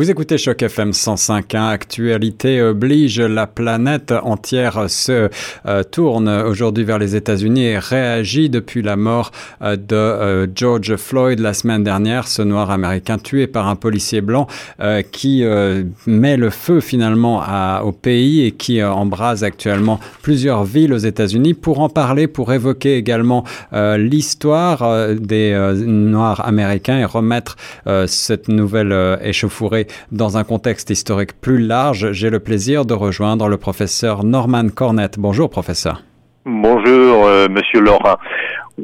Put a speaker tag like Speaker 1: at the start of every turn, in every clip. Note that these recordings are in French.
Speaker 1: Vous écoutez Choc FM 105.1. Actualité oblige. La planète entière se euh, tourne aujourd'hui vers les États-Unis et réagit depuis la mort euh, de euh, George Floyd la semaine dernière, ce noir américain tué par un policier blanc qui met le feu finalement au pays et qui embrase actuellement plusieurs villes aux États-Unis. Pour en parler, pour évoquer également l'histoire des noirs américains et remettre cette nouvelle échauffourée dans un contexte historique plus large, j'ai le plaisir de rejoindre le professeur Norman Cornett. Bonjour, professeur.
Speaker 2: Bonjour, euh, monsieur Laurent.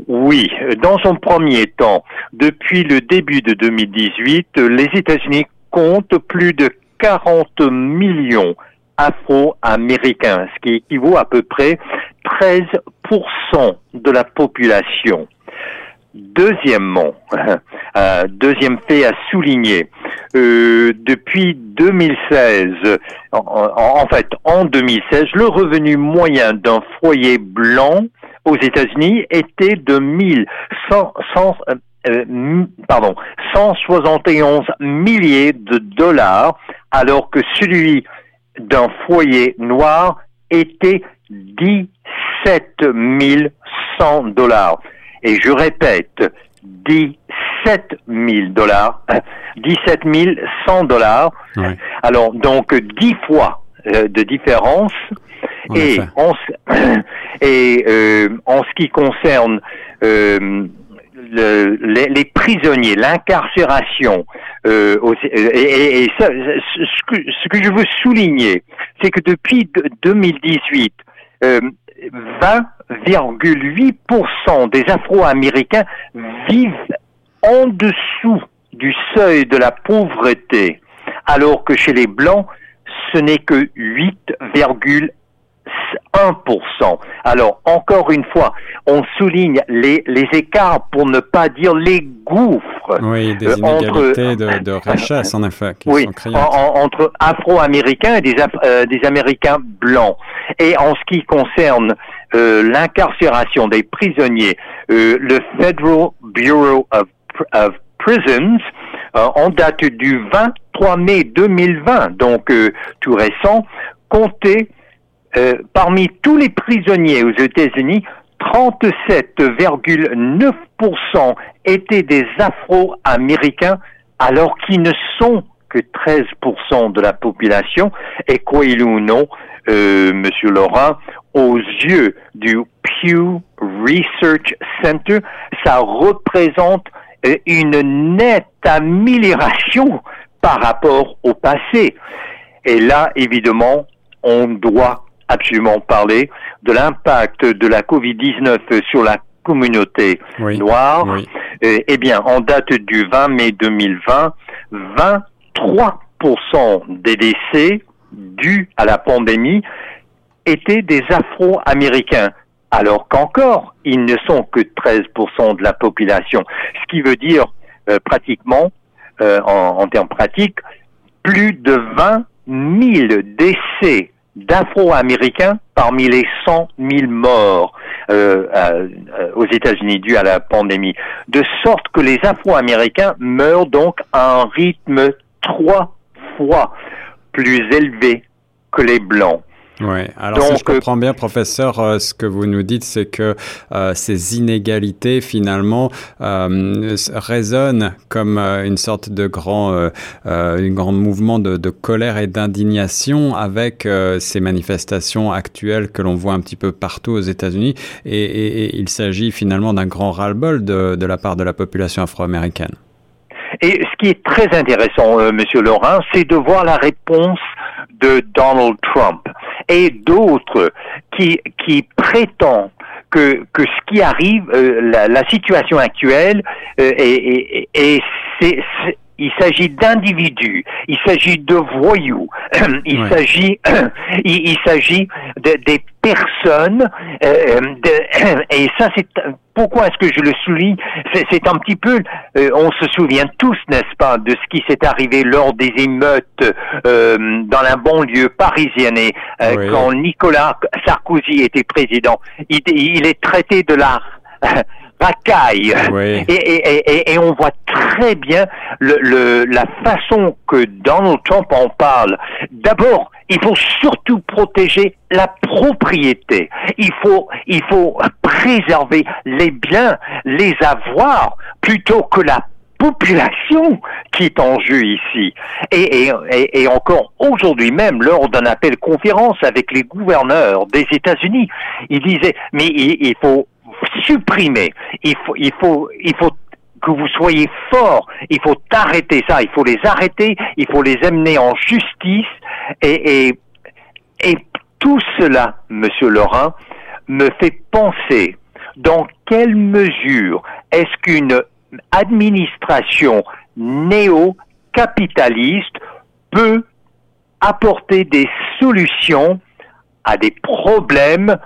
Speaker 2: Oui, dans son premier temps, depuis le début de 2018, les États-Unis comptent plus de 40 millions afro-américains, ce qui équivaut à peu près 13% de la population. Deuxièmement, euh, deuxième fait à souligner, euh, depuis 2016, en, fait en 2016, le revenu moyen d'un foyer blanc aux États-Unis était de 1100, euh, pardon, 171 milliers de dollars, alors que celui d'un foyer noir était 17 100 dollars. Et je répète, 17 000 dollars, 17 100 dollars. Alors, donc, 10 fois euh, de différence. et en, et euh, en ce qui concerne euh, les, prisonniers, l'incarcération, euh, et, et ça, ce, que, ce que je veux souligner, c'est que depuis 2018, 20,8% des Afro-Américains vivent en dessous du seuil de la pauvreté, alors que chez les Blancs, ce n'est que 8,1%. Alors, encore une fois, on souligne les, les écarts pour ne pas dire les gouffres.
Speaker 1: Oui, des euh, inégalités entre, de, richesse, en effet.
Speaker 2: oui, entre Afro-Américains et des, euh, des Américains blancs. Et en ce qui concerne euh, l'incarcération des prisonniers, le Federal Bureau of, of Prisons, en date du 23 mai 2020, donc tout récent, comptait euh, parmi tous les prisonniers aux États-Unis, 37,9% étaient des Afro-Américains, alors qu'ils ne sont que 13% de la population. Et croyez-le ou non, euh, Monsieur Laurent, aux yeux du Pew Research Center, ça représente euh, une nette amélioration par rapport au passé. Et là, évidemment, on doit absolument parler de l'impact de la Covid-19 sur la communauté noire. Eh bien, en date du 20 mai 2020, 23% des décès dus à la pandémie étaient des Afro-Américains, alors qu'encore, ils ne sont que 13% de la population. Ce qui veut dire euh, pratiquement, euh, en, termes pratiques, plus de 20 000 décès d'Afro-Américains parmi les 100 000 morts euh, aux États-Unis dus à la pandémie, de sorte que les Afro-Américains meurent donc à un rythme trois fois plus élevé que les Blancs.
Speaker 1: Oui, alors si je euh, comprends bien, professeur, euh, ce que vous nous dites, c'est que euh, ces inégalités, finalement, euh, résonnent comme une sorte de grand, un grand mouvement de, de colère et d'indignation avec ces manifestations actuelles que l'on voit un petit peu partout aux États-Unis. Et, et, et, il s'agit finalement d'un grand ras-le-bol de, de la part de la population afro-américaine.
Speaker 2: Et ce qui est très intéressant, euh, Monsieur Laurent, c'est de voir la réponse de Donald Trump et d'autres qui, qui prétendent que, que ce qui arrive, euh, la, la, situation actuelle, euh, et, et, c'est, il s'agit d'individus, il s'agit de voyous, il s'agit, il, il s'agit de, des personnes, euh, de, et ça c'est pourquoi est-ce que je le souligne C'est un petit peu, euh, on se souvient tous, n'est-ce pas, de ce qui s'est arrivé lors des émeutes euh, dans la banlieue parisienne et euh, quand Nicolas Sarkozy était président. Il, il est traité de la racaille. Et, on voit très bien le, la façon que Donald Trump en parle. D'abord, il faut surtout protéger la propriété. Il faut, il faut préserver les biens, les avoirs, plutôt que la population qui est en jeu ici. Et, et, et encore aujourd'hui même, lors d'un appel conférence avec les gouverneurs des États-Unis, il disait, mais il, faut supprimer, il faut, que vous soyez forts, il faut arrêter ça, il faut les arrêter, il faut les amener en justice. Et tout cela, Monsieur Laurent, me fait penser dans quelle mesure est-ce qu'une administration néo-capitaliste peut apporter des solutions à des problèmes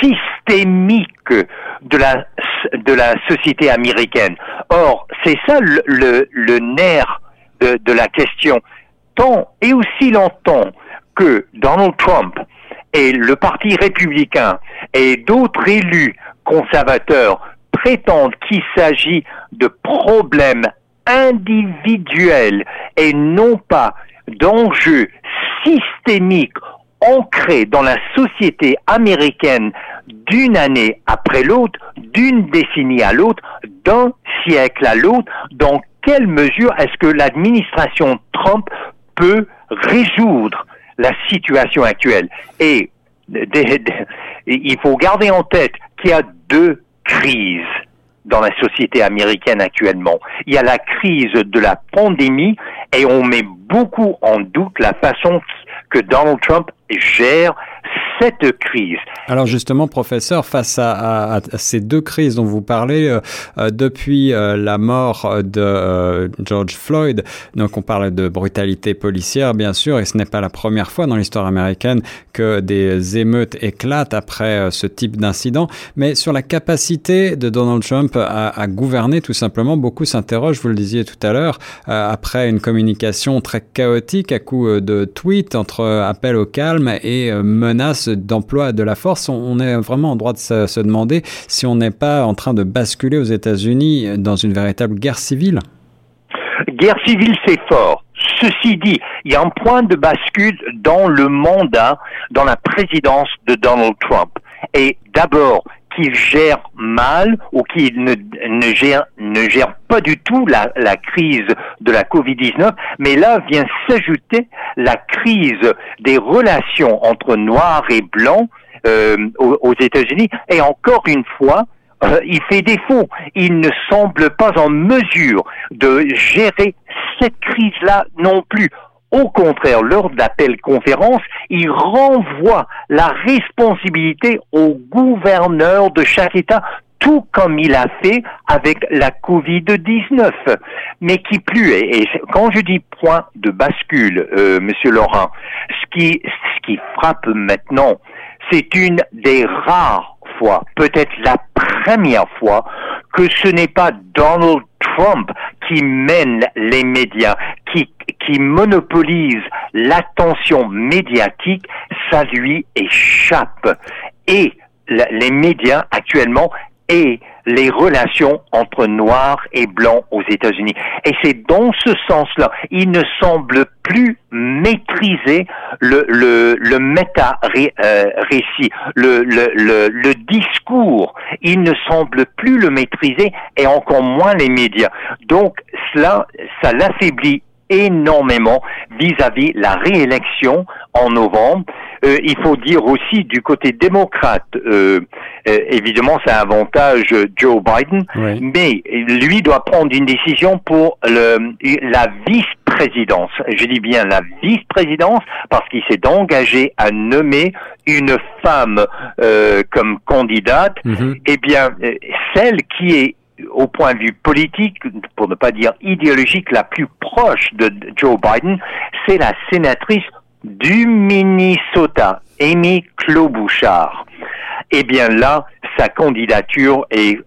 Speaker 2: systémiques de la, de la société américaine. Or, c'est ça le, le, nerf de, de la question. Tant et aussi longtemps que Donald Trump et le Parti républicain et d'autres élus conservateurs prétendent qu'il s'agit de problèmes individuels et non pas d'enjeux systémiques ancrés dans la société américaine d'une année après l'autre, d'une décennie à l'autre, d'un siècle à l'autre, dans quelle mesure est-ce que l'administration Trump peut résoudre la situation actuelle? Et il faut garder en tête qu'il y a deux crises dans la société américaine actuellement. Il y a la crise de la pandémie et on met beaucoup en doute la façon que Donald Trump gère cette crise.
Speaker 1: Alors justement, professeur, face à, ces deux crises dont vous parlez, euh, euh, depuis euh, la mort de George Floyd, donc on parle de brutalité policière, bien sûr, et ce n'est pas la première fois dans l'histoire américaine que des émeutes éclatent après ce type d'incident, mais sur la capacité de Donald Trump à, gouverner, tout simplement, beaucoup s'interrogent, vous le disiez tout à l'heure, après une communication très chaotique à coup de tweets entre appel au calme et menaces d'emploi de la force, on est vraiment en droit de se, demander si on n'est pas en train de basculer aux États-Unis dans une véritable guerre civile.
Speaker 2: Guerre civile, c'est fort. Ceci dit, il y a un point de bascule dans le mandat, dans la présidence de Donald Trump. Et d'abord, qu'il gère mal ou qu'il ne, ne, gère, pas du tout la, la crise de la Covid-19, mais là vient s'ajouter la crise des relations entre noirs et blancs euh, aux, États-Unis. Et encore une fois, euh, il fait défaut. Il ne semble pas en mesure de gérer cette crise-là non plus. Au contraire, lors de l'appel conférence, il renvoie la responsabilité au gouverneur de chaque État tout comme il a fait avec la Covid-19. Mais qui plus est, et quand je dis point de bascule, euh, Monsieur Laurent, ce qui frappe maintenant, c'est une des rares fois, peut-être la première fois, que ce n'est pas Donald Trump qui mène les médias, qui, qui monopolise l'attention médiatique, ça lui échappe. Et les médias actuellement et les relations entre noirs et blancs aux États-Unis. Et c'est dans ce sens-là, il ne semble plus maîtriser le, le, le méta-récit, euh, le, le, le, discours. Il ne semble plus le maîtriser et encore moins les médias. Donc cela, ça l'affaiblit énormément vis-à-vis la réélection en novembre. Euh, il faut dire aussi du côté démocrate, euh, euh, évidemment, c'est avantage Joe Biden, mais lui doit prendre une décision pour le, la vice-présidence. Je dis bien la vice-présidence parce qu'il s'est engagé à nommer une femme comme candidate. Mm-hmm. Eh bien, celle qui est au point de vue politique, pour ne pas dire idéologique, la plus proche de Joe Biden, c'est la sénatrice du Minnesota, Amy Klobuchar. Eh bien là, sa candidature est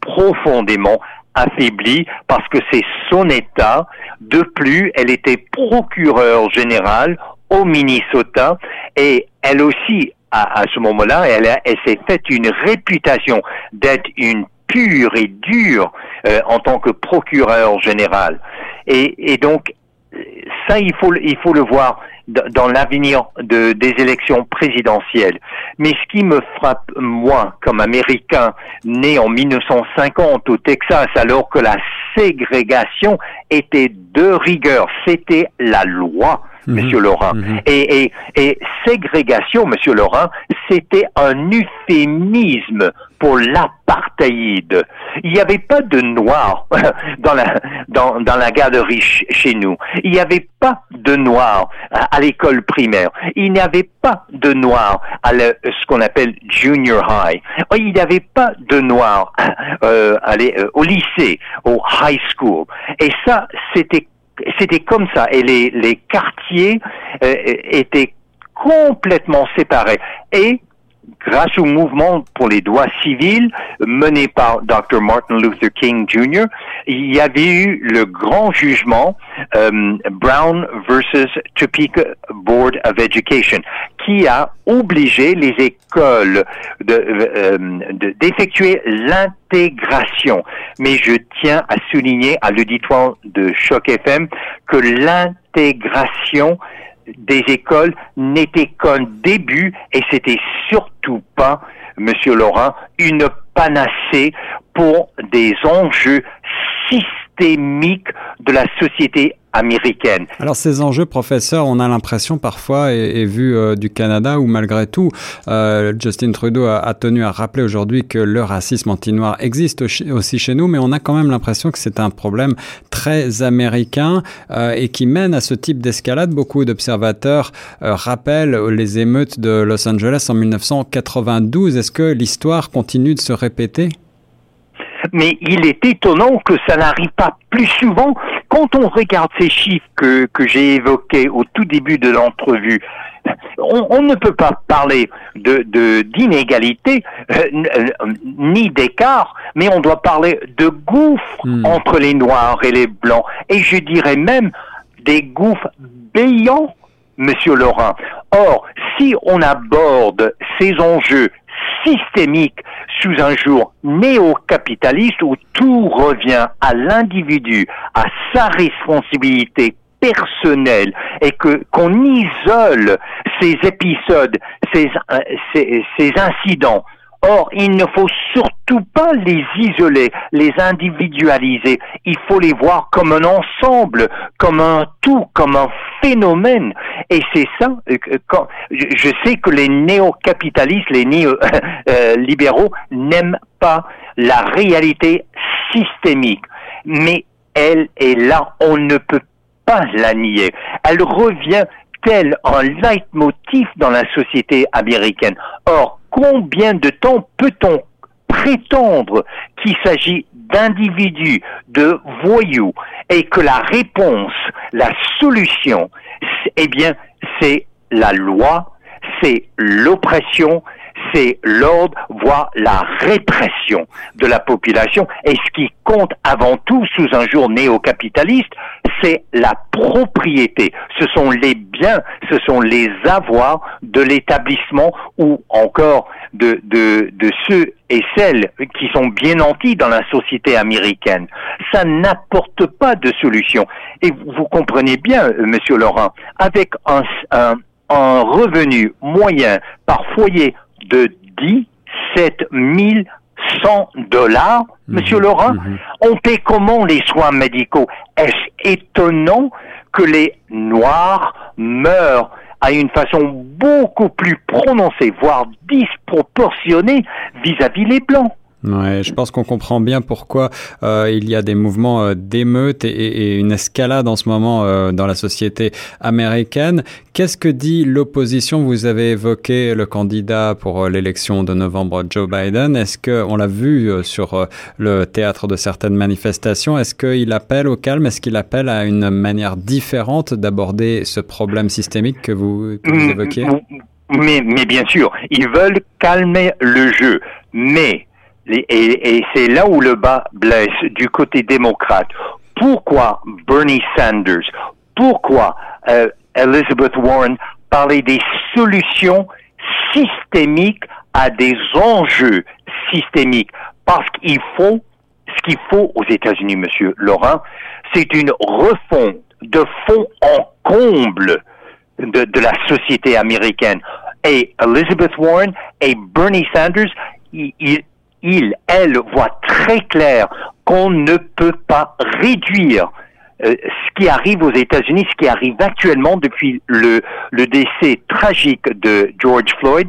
Speaker 2: profondément affaiblie parce que c'est son État. De plus, elle était procureure générale au Minnesota et elle aussi, à, ce moment-là, elle, elle s'est faite une réputation d'être une pur et dur euh, en tant que procureur général. Et, et donc, ça, il faut, il faut le voir dans l'avenir de, des élections présidentielles. Mais ce qui me frappe, moi, comme Américain, né en 1950 au Texas, alors que la ségrégation était de rigueur, c'était la loi. Mhm. Monsieur Laurent. Mhm. et, et, et, ségrégation, Monsieur Laurent, c'était un euphémisme pour Il n'y avait pas de noirs dans la, dans, dans la garderie chez nous. Il n'y avait pas de noirs à, l'école primaire. Il n'y avait pas de noirs à ce qu'on appelle junior high. Il n'y avait pas de noirs euh, euh, au lycée, au high school. Et ça, c'était c'était comme ça. Et les, les quartiers euh, étaient complètement séparés. Et grâce au mouvement pour les droits civils mené par Dr. Martin Luther King Jr., il y avait eu le grand jugement euh, Brown versus Topeka Board of Education, qui a obligé les écoles euh, d'effectuer de, l'intégration. Mais je tiens à souligner à l'auditoire de Choc FM que l'intégration des écoles n'était qu'un début et c'était surtout pas, Monsieur Laurent, une panacée pour des enjeux systémiques de la société américaine.
Speaker 1: Alors ces enjeux, professeur, on a l'impression parfois, et, vu euh, du Canada, où malgré tout, euh, Justin Trudeau a, tenu à rappeler aujourd'hui que le racisme anti-noir existe aussi chez nous, mais on a quand même l'impression que c'est un problème très américain euh, et qui mène à ce type d'escalade. Beaucoup d'observateurs rappellent les émeutes de Los Angeles en 1992. Est-ce que l'histoire continue de se répéter?
Speaker 2: Mais il est étonnant que ça n'arrive pas plus souvent quand on regarde ces chiffres que, que j'ai évoqués au tout début de l'entrevue. On, ne peut pas parler de d'inégalité euh, ni d'écart, mais on doit parler de gouffre hmm. entre les noirs et les blancs, et je dirais même des gouffres béants, Monsieur Laurent. Or, si on aborde ces enjeux systémique sous un jour néo-capitaliste où tout revient à l'individu, à sa responsabilité personnelle et que qu'on isole ces épisodes, ces, euh, ces, ces incidents Or, il ne faut surtout pas les isoler, les individualiser. Il faut les voir comme un ensemble, comme un tout, comme un phénomène. Et c'est ça, euh, quand, je sais que les néo-capitalistes, les néo-libéraux n'aiment pas la réalité systémique. Mais elle est là, on ne peut pas la nier. Elle revient tel un leitmotiv dans la société américaine. Or, combien de temps peut-on prétendre qu'il s'agit d'individus, de voyous, et que la réponse, la solution, eh bien, c'est la loi, c'est l'oppression, c'est l'ordre, voire la répression de la population. Et ce qui compte avant tout sous un jour néo-capitaliste, c'est la propriété. Ce sont les biens, ce sont les avoirs de l'établissement ou encore de, de, de ceux et celles qui sont bien nantis dans la société américaine. Ça n'apporte pas de solution. Et vous comprenez bien, euh, Monsieur Laurent, avec un, un, un revenu moyen par foyer de 17 100 dollars, mhm. Monsieur Laurent, mhm. on paie comment les soins médicaux? Est-ce étonnant que les Noirs meurent à une façon beaucoup plus prononcée, voire disproportionnée vis-à-vis les Blancs?
Speaker 1: Ouais, je pense qu'on comprend bien pourquoi euh, il y a des mouvements euh, d'émeute et, et, une escalade en ce moment euh, dans la société américaine. Qu'est-ce que dit l'opposition? Vous avez évoqué le candidat pour euh, l'élection de novembre, Joe Biden. Est-ce que on l'a vu euh, sur euh, le théâtre de certaines manifestations Est-ce qu'il appelle au calme? Est-ce qu'il appelle à une manière différente d'aborder ce problème systémique que vous, que vous mm, évoquiez? mm,
Speaker 2: mais, mais bien sûr, ils veulent calmer le jeu, mais et, c'est là où le bas blesse du côté démocrate. Pourquoi Bernie Sanders Pourquoi euh, Elizabeth Warren parlait des solutions systémiques à des enjeux systémiques? Parce qu'il faut, ce qu'il faut aux États-Unis, Monsieur Laurent, c'est une refonte de fond en comble de, de, la société américaine. Et Elizabeth Warren et Bernie Sanders, ils, ils elles voient très clair qu'on ne peut pas réduire euh, ce qui arrive aux États-Unis, ce qui arrive actuellement depuis le, décès tragique de George Floyd,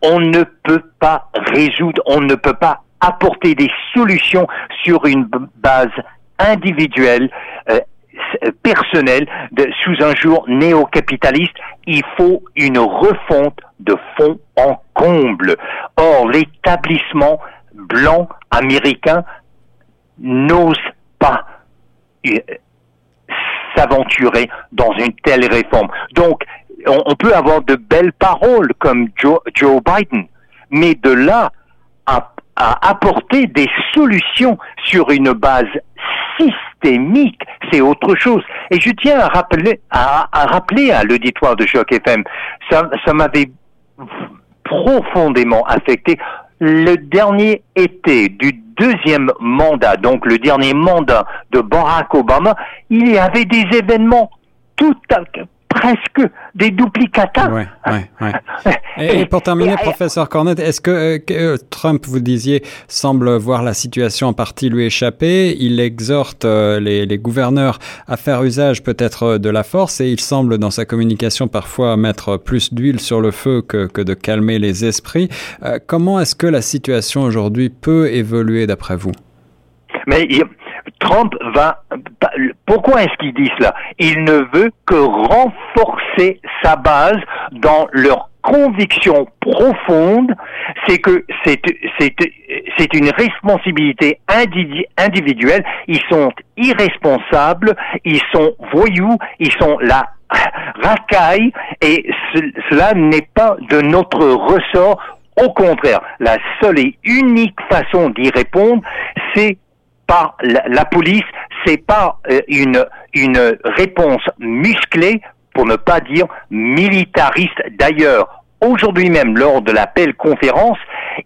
Speaker 2: on ne peut pas résoudre, on ne peut pas apporter des solutions sur une base individuelle, euh, personnelle, de, sous un jour néo-capitaliste. Il faut une refonte de fond en comble. Or, l'établissement blanc américain n'ose pas euh, s'aventurer dans une telle réforme. Donc, on, peut avoir de belles paroles comme Joe, Biden, mais de là à, apporter des solutions sur une base systémique, c'est autre chose. Et je tiens à rappeler à, rappeler à l'auditoire de Choc FM, ça, ça m'avait profondément affecté le dernier été du deuxième mandat, donc le dernier mandat de Barack Obama, il y avait des événements tout à, presque des duplicata.
Speaker 1: Ouais, ouais, ouais. Et, pour terminer, professeur Cornette, est-ce que, euh, euh, Trump, vous disiez, semble voir la situation en partie lui échapper? Il exhorte euh, les, les, gouverneurs à faire usage peut-être de la force et il semble dans sa communication parfois mettre plus d'huile sur le feu que, que, de calmer les esprits. comment est-ce que la situation aujourd'hui peut évoluer d'après vous?
Speaker 2: Mais Trump va. Pourquoi est-ce qu'il dit cela? Il ne veut que renforcer sa base dans leur conviction profonde, c'est que c'est une responsabilité individuelle. Ils sont irresponsables, ils sont voyous, ils sont la racaille, et cela n'est pas de notre ressort. Au contraire, la seule et unique façon d'y répondre, c'est par la, police, c'est pas euh, une une réponse musclée, pour ne pas dire militariste. D'ailleurs, aujourd'hui même, lors de l'appel conférence,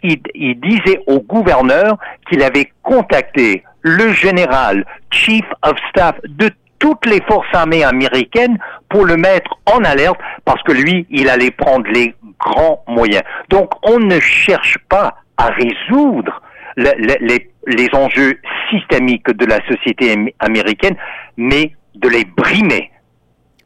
Speaker 2: il, il disait au gouverneur qu'il avait contacté le général chief of staff de toutes les forces armées américaines pour le mettre en alerte parce que lui, il allait prendre les grands moyens. Donc, on ne cherche pas à résoudre les, les enjeux systémiques de la société américaine, mais de les brimer.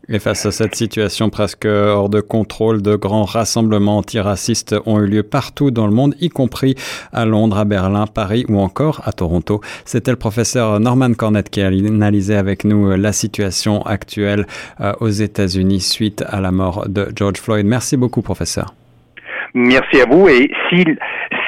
Speaker 1: Et face à cette situation presque hors de contrôle, de grands rassemblements antiracistes ont eu lieu partout dans le monde, y compris à Londres, à Berlin, Paris ou encore à Toronto. C'était le professeur Norman Cornett qui a analysé avec nous la situation actuelle euh, aux États-Unis suite à la mort de George Floyd. Merci beaucoup, professeur.
Speaker 2: Merci à vous. Et si,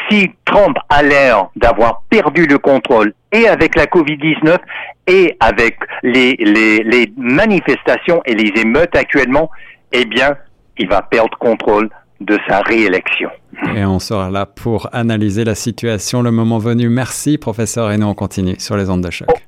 Speaker 2: si Trump a l'air d'avoir perdu le contrôle et avec la Covid-19 et avec les, les, les manifestations et les émeutes actuellement, eh bien, il va perdre contrôle de sa réélection.
Speaker 1: Et on sera là pour analyser la situation le moment venu. Merci, professeur, et nous on continue sur les ondes de choc. Oh.